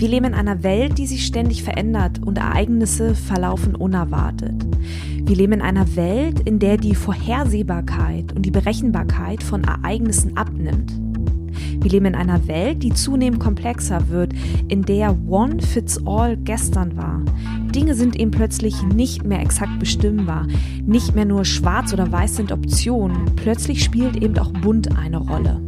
Wir leben in einer Welt, die sich ständig verändert und Ereignisse verlaufen unerwartet. Wir leben in einer Welt, in der die Vorhersehbarkeit und die Berechenbarkeit von Ereignissen abnimmt. Wir leben in einer Welt, die zunehmend komplexer wird, in der One Fits All gestern war. Dinge sind eben plötzlich nicht mehr exakt bestimmbar. Nicht mehr nur schwarz oder weiß sind Optionen. Plötzlich spielt eben auch bunt eine Rolle.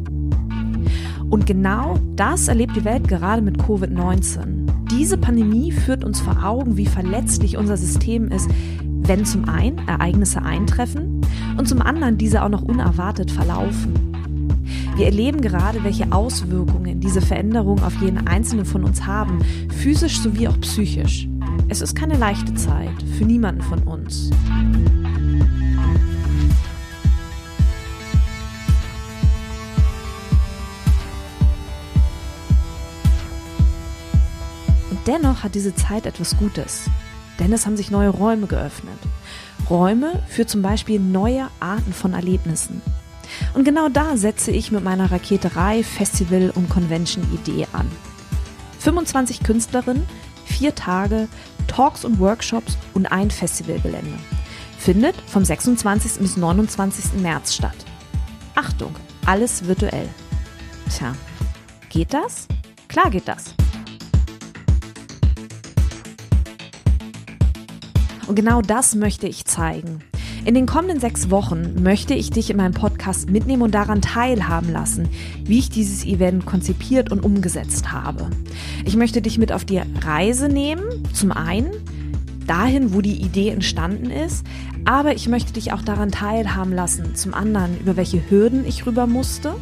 Und genau das erlebt die Welt gerade mit Covid-19. Diese Pandemie führt uns vor Augen, wie verletzlich unser System ist, wenn zum einen Ereignisse eintreffen und zum anderen diese auch noch unerwartet verlaufen. Wir erleben gerade, welche Auswirkungen diese Veränderungen auf jeden einzelnen von uns haben, physisch sowie auch psychisch. Es ist keine leichte Zeit für niemanden von uns. Dennoch hat diese Zeit etwas Gutes, denn es haben sich neue Räume geöffnet. Räume für zum Beispiel neue Arten von Erlebnissen. Und genau da setze ich mit meiner Raketerei, Festival und Convention Idee an. 25 Künstlerinnen, vier Tage, Talks und Workshops und ein Festivalgelände. Findet vom 26. bis 29. März statt. Achtung, alles virtuell. Tja, geht das? Klar geht das. Und genau das möchte ich zeigen. In den kommenden sechs Wochen möchte ich dich in meinem Podcast mitnehmen und daran teilhaben lassen, wie ich dieses Event konzipiert und umgesetzt habe. Ich möchte dich mit auf die Reise nehmen, zum einen dahin, wo die Idee entstanden ist, aber ich möchte dich auch daran teilhaben lassen, zum anderen, über welche Hürden ich rüber musste,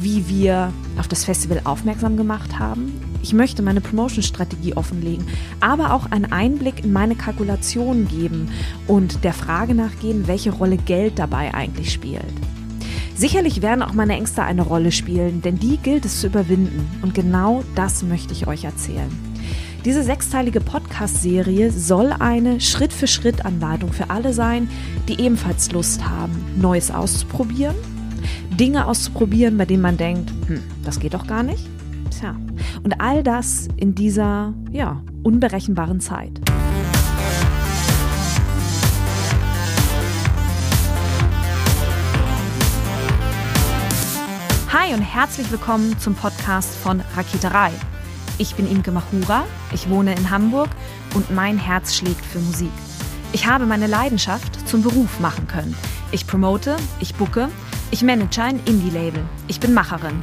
wie wir auf das Festival aufmerksam gemacht haben, ich möchte meine Promotion-Strategie offenlegen, aber auch einen Einblick in meine Kalkulationen geben und der Frage nachgehen, welche Rolle Geld dabei eigentlich spielt. Sicherlich werden auch meine Ängste eine Rolle spielen, denn die gilt es zu überwinden. Und genau das möchte ich euch erzählen. Diese sechsteilige Podcast-Serie soll eine Schritt-für-Schritt-Anleitung für alle sein, die ebenfalls Lust haben, Neues auszuprobieren, Dinge auszuprobieren, bei denen man denkt, hm, das geht doch gar nicht Tja, und all das in dieser, ja, unberechenbaren Zeit. Hi und herzlich willkommen zum Podcast von Raketerei. Ich bin Imke Machura, ich wohne in Hamburg und mein Herz schlägt für Musik. Ich habe meine Leidenschaft zum Beruf machen können. Ich promote, ich bucke, ich manage ein Indie-Label, ich bin Macherin.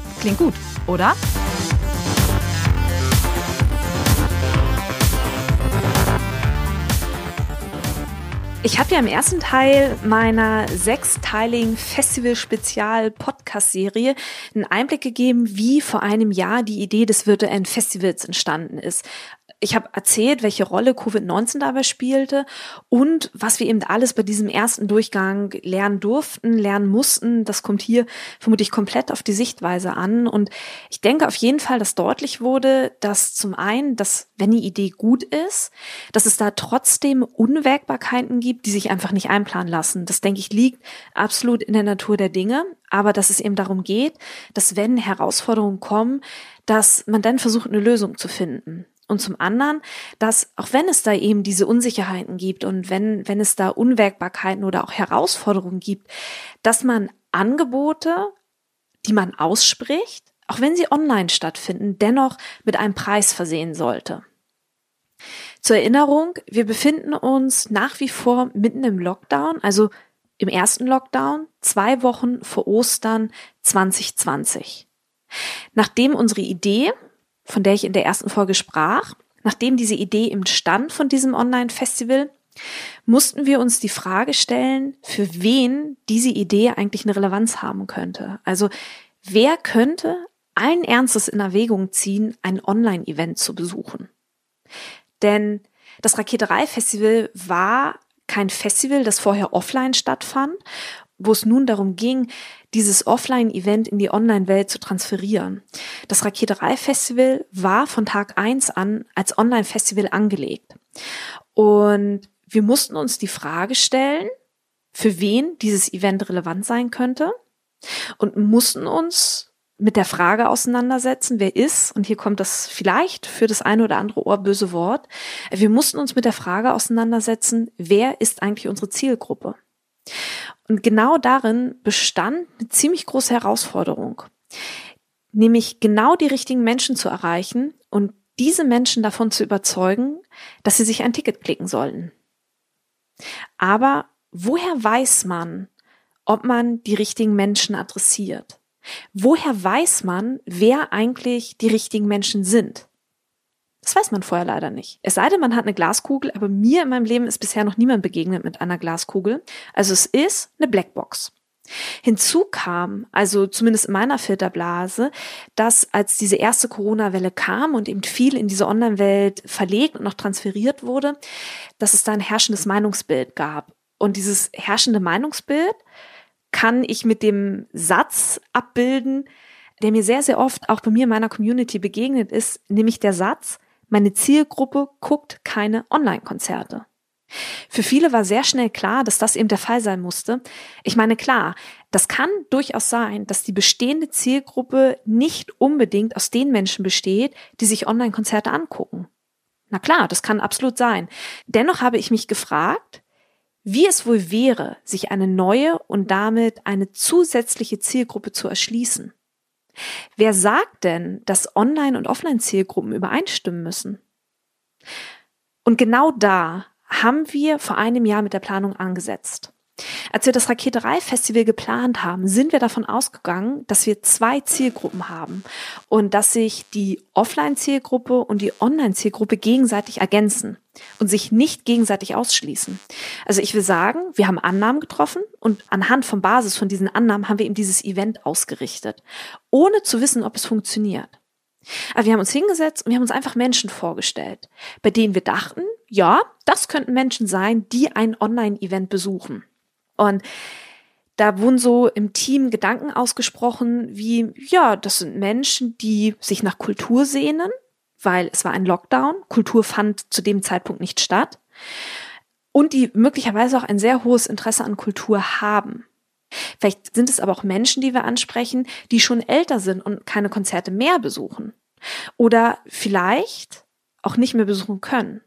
Klingt gut oder? Ich habe ja im ersten Teil meiner sechsteiligen Festival-Spezial-Podcast-Serie einen Einblick gegeben, wie vor einem Jahr die Idee des virtuellen Festivals entstanden ist ich habe erzählt, welche Rolle Covid-19 dabei spielte und was wir eben alles bei diesem ersten Durchgang lernen durften, lernen mussten. Das kommt hier vermutlich komplett auf die Sichtweise an. Und ich denke auf jeden Fall, dass deutlich wurde, dass zum einen, dass wenn die Idee gut ist, dass es da trotzdem Unwägbarkeiten gibt, die sich einfach nicht einplanen lassen. Das denke ich liegt absolut in der Natur der Dinge. Aber dass es eben darum geht, dass wenn Herausforderungen kommen, dass man dann versucht, eine Lösung zu finden. Und zum anderen, dass auch wenn es da eben diese Unsicherheiten gibt und wenn, wenn es da Unwägbarkeiten oder auch Herausforderungen gibt, dass man Angebote, die man ausspricht, auch wenn sie online stattfinden, dennoch mit einem Preis versehen sollte. Zur Erinnerung, wir befinden uns nach wie vor mitten im Lockdown, also im ersten Lockdown, zwei Wochen vor Ostern 2020. Nachdem unsere Idee, von der ich in der ersten Folge sprach, nachdem diese Idee im Stand von diesem Online-Festival, mussten wir uns die Frage stellen, für wen diese Idee eigentlich eine Relevanz haben könnte. Also wer könnte allen Ernstes in Erwägung ziehen, ein Online-Event zu besuchen? Denn das Raketerei Festival war kein Festival, das vorher offline stattfand, wo es nun darum ging, dieses Offline-Event in die Online-Welt zu transferieren. Das Raketerei Festival war von Tag eins an als Online-Festival angelegt. Und wir mussten uns die Frage stellen, für wen dieses Event relevant sein könnte und mussten uns mit der Frage auseinandersetzen, wer ist, und hier kommt das vielleicht für das eine oder andere Ohr böse Wort, wir mussten uns mit der Frage auseinandersetzen, wer ist eigentlich unsere Zielgruppe? Und genau darin bestand eine ziemlich große Herausforderung, nämlich genau die richtigen Menschen zu erreichen und diese Menschen davon zu überzeugen, dass sie sich ein Ticket klicken sollten. Aber woher weiß man, ob man die richtigen Menschen adressiert? Woher weiß man, wer eigentlich die richtigen Menschen sind? Das weiß man vorher leider nicht. Es sei denn, man hat eine Glaskugel, aber mir in meinem Leben ist bisher noch niemand begegnet mit einer Glaskugel. Also es ist eine Blackbox. Hinzu kam, also zumindest in meiner Filterblase, dass als diese erste Corona-Welle kam und eben viel in diese Online-Welt verlegt und noch transferiert wurde, dass es da ein herrschendes Meinungsbild gab. Und dieses herrschende Meinungsbild kann ich mit dem Satz abbilden, der mir sehr, sehr oft auch bei mir in meiner Community begegnet ist, nämlich der Satz, meine Zielgruppe guckt keine Online-Konzerte. Für viele war sehr schnell klar, dass das eben der Fall sein musste. Ich meine, klar, das kann durchaus sein, dass die bestehende Zielgruppe nicht unbedingt aus den Menschen besteht, die sich Online-Konzerte angucken. Na klar, das kann absolut sein. Dennoch habe ich mich gefragt, wie es wohl wäre, sich eine neue und damit eine zusätzliche Zielgruppe zu erschließen. Wer sagt denn, dass Online- und Offline-Zielgruppen übereinstimmen müssen? Und genau da haben wir vor einem Jahr mit der Planung angesetzt. Als wir das Raketerei-Festival geplant haben, sind wir davon ausgegangen, dass wir zwei Zielgruppen haben und dass sich die Offline-Zielgruppe und die Online-Zielgruppe gegenseitig ergänzen und sich nicht gegenseitig ausschließen. Also ich will sagen, wir haben Annahmen getroffen und anhand von Basis von diesen Annahmen haben wir eben dieses Event ausgerichtet, ohne zu wissen, ob es funktioniert. Aber wir haben uns hingesetzt und wir haben uns einfach Menschen vorgestellt, bei denen wir dachten, ja, das könnten Menschen sein, die ein Online-Event besuchen. Und da wurden so im Team Gedanken ausgesprochen wie, ja, das sind Menschen, die sich nach Kultur sehnen, weil es war ein Lockdown. Kultur fand zu dem Zeitpunkt nicht statt. Und die möglicherweise auch ein sehr hohes Interesse an Kultur haben. Vielleicht sind es aber auch Menschen, die wir ansprechen, die schon älter sind und keine Konzerte mehr besuchen. Oder vielleicht auch nicht mehr besuchen können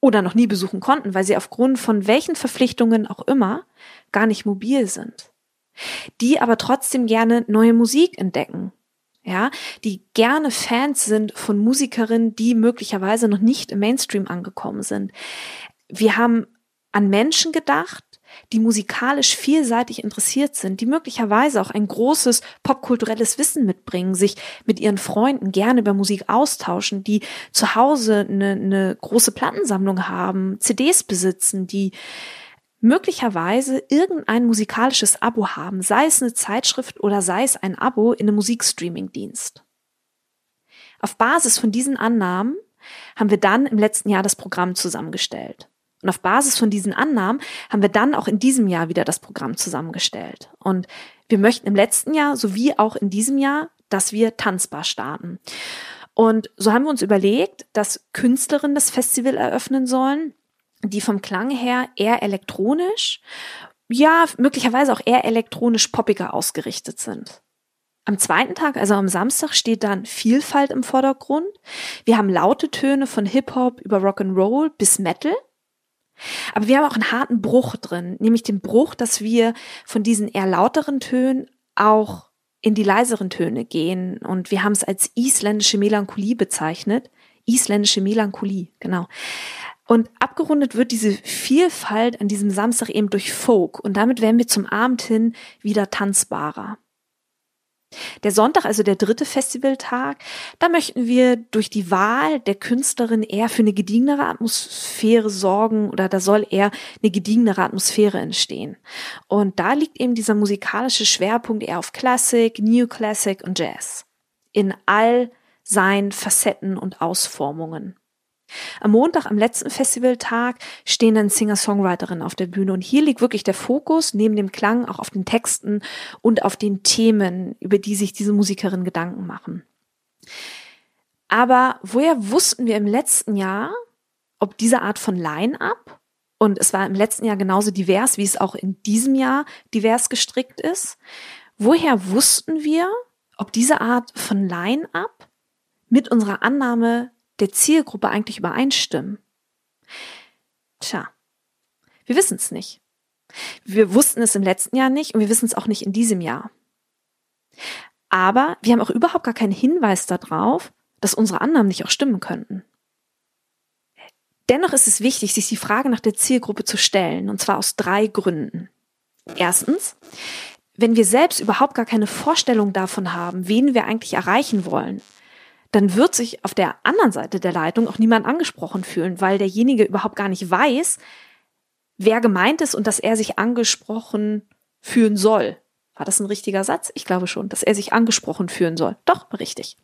oder noch nie besuchen konnten, weil sie aufgrund von welchen Verpflichtungen auch immer gar nicht mobil sind. Die aber trotzdem gerne neue Musik entdecken. Ja, die gerne Fans sind von Musikerinnen, die möglicherweise noch nicht im Mainstream angekommen sind. Wir haben an Menschen gedacht, die musikalisch vielseitig interessiert sind, die möglicherweise auch ein großes popkulturelles Wissen mitbringen, sich mit ihren Freunden gerne über Musik austauschen, die zu Hause eine, eine große Plattensammlung haben, CDs besitzen, die möglicherweise irgendein musikalisches Abo haben, sei es eine Zeitschrift oder sei es ein Abo in einem Musikstreaming-Dienst. Auf Basis von diesen Annahmen haben wir dann im letzten Jahr das Programm zusammengestellt. Und auf Basis von diesen Annahmen haben wir dann auch in diesem Jahr wieder das Programm zusammengestellt. Und wir möchten im letzten Jahr sowie auch in diesem Jahr, dass wir tanzbar starten. Und so haben wir uns überlegt, dass Künstlerinnen das Festival eröffnen sollen, die vom Klang her eher elektronisch, ja, möglicherweise auch eher elektronisch poppiger ausgerichtet sind. Am zweiten Tag, also am Samstag, steht dann Vielfalt im Vordergrund. Wir haben laute Töne von Hip-Hop über Rock'n'Roll bis Metal. Aber wir haben auch einen harten Bruch drin, nämlich den Bruch, dass wir von diesen eher lauteren Tönen auch in die leiseren Töne gehen. Und wir haben es als isländische Melancholie bezeichnet. Isländische Melancholie, genau. Und abgerundet wird diese Vielfalt an diesem Samstag eben durch Folk. Und damit werden wir zum Abend hin wieder tanzbarer. Der Sonntag, also der dritte Festivaltag, da möchten wir durch die Wahl der Künstlerin eher für eine gediegenere Atmosphäre sorgen oder da soll eher eine gediegenere Atmosphäre entstehen. Und da liegt eben dieser musikalische Schwerpunkt eher auf Classic, New Classic und Jazz. In all seinen Facetten und Ausformungen. Am Montag, am letzten Festivaltag, stehen dann Singer-Songwriterinnen auf der Bühne und hier liegt wirklich der Fokus neben dem Klang auch auf den Texten und auf den Themen, über die sich diese Musikerinnen Gedanken machen. Aber woher wussten wir im letzten Jahr, ob diese Art von Line-up, und es war im letzten Jahr genauso divers, wie es auch in diesem Jahr divers gestrickt ist, woher wussten wir, ob diese Art von Line-up mit unserer Annahme der Zielgruppe eigentlich übereinstimmen? Tja, wir wissen es nicht. Wir wussten es im letzten Jahr nicht und wir wissen es auch nicht in diesem Jahr. Aber wir haben auch überhaupt gar keinen Hinweis darauf, dass unsere Annahmen nicht auch stimmen könnten. Dennoch ist es wichtig, sich die Frage nach der Zielgruppe zu stellen, und zwar aus drei Gründen. Erstens, wenn wir selbst überhaupt gar keine Vorstellung davon haben, wen wir eigentlich erreichen wollen, dann wird sich auf der anderen Seite der Leitung auch niemand angesprochen fühlen, weil derjenige überhaupt gar nicht weiß, wer gemeint ist und dass er sich angesprochen fühlen soll. War das ein richtiger Satz? Ich glaube schon, dass er sich angesprochen fühlen soll. Doch, richtig.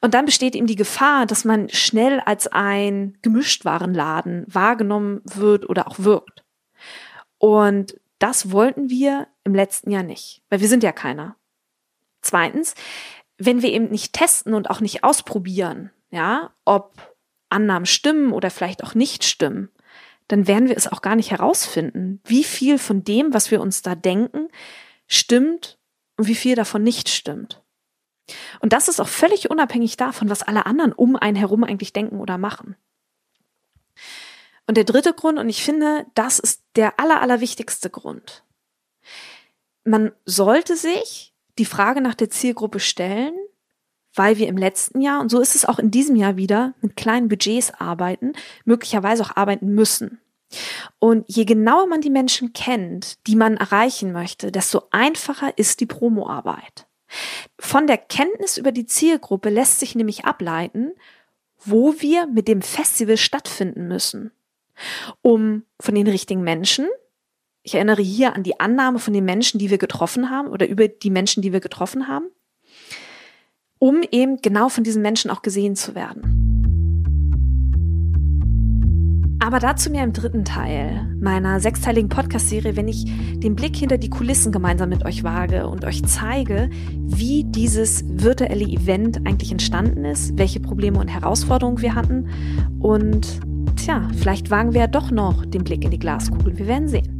Und dann besteht ihm die Gefahr, dass man schnell als ein Gemischtwarenladen wahrgenommen wird oder auch wirkt. Und das wollten wir im letzten Jahr nicht, weil wir sind ja keiner. Zweitens, wenn wir eben nicht testen und auch nicht ausprobieren, ja, ob Annahmen stimmen oder vielleicht auch nicht stimmen, dann werden wir es auch gar nicht herausfinden, wie viel von dem, was wir uns da denken, stimmt und wie viel davon nicht stimmt. Und das ist auch völlig unabhängig davon, was alle anderen um einen herum eigentlich denken oder machen. Und der dritte Grund, und ich finde, das ist der aller, allerwichtigste Grund. Man sollte sich die Frage nach der Zielgruppe stellen, weil wir im letzten Jahr, und so ist es auch in diesem Jahr wieder, mit kleinen Budgets arbeiten, möglicherweise auch arbeiten müssen. Und je genauer man die Menschen kennt, die man erreichen möchte, desto einfacher ist die Promoarbeit. Von der Kenntnis über die Zielgruppe lässt sich nämlich ableiten, wo wir mit dem Festival stattfinden müssen, um von den richtigen Menschen ich erinnere hier an die Annahme von den Menschen, die wir getroffen haben oder über die Menschen, die wir getroffen haben, um eben genau von diesen Menschen auch gesehen zu werden. Aber dazu mehr im dritten Teil meiner sechsteiligen Podcast-Serie, wenn ich den Blick hinter die Kulissen gemeinsam mit euch wage und euch zeige, wie dieses virtuelle Event eigentlich entstanden ist, welche Probleme und Herausforderungen wir hatten und tja, vielleicht wagen wir ja doch noch den Blick in die Glaskugel. Wir werden sehen.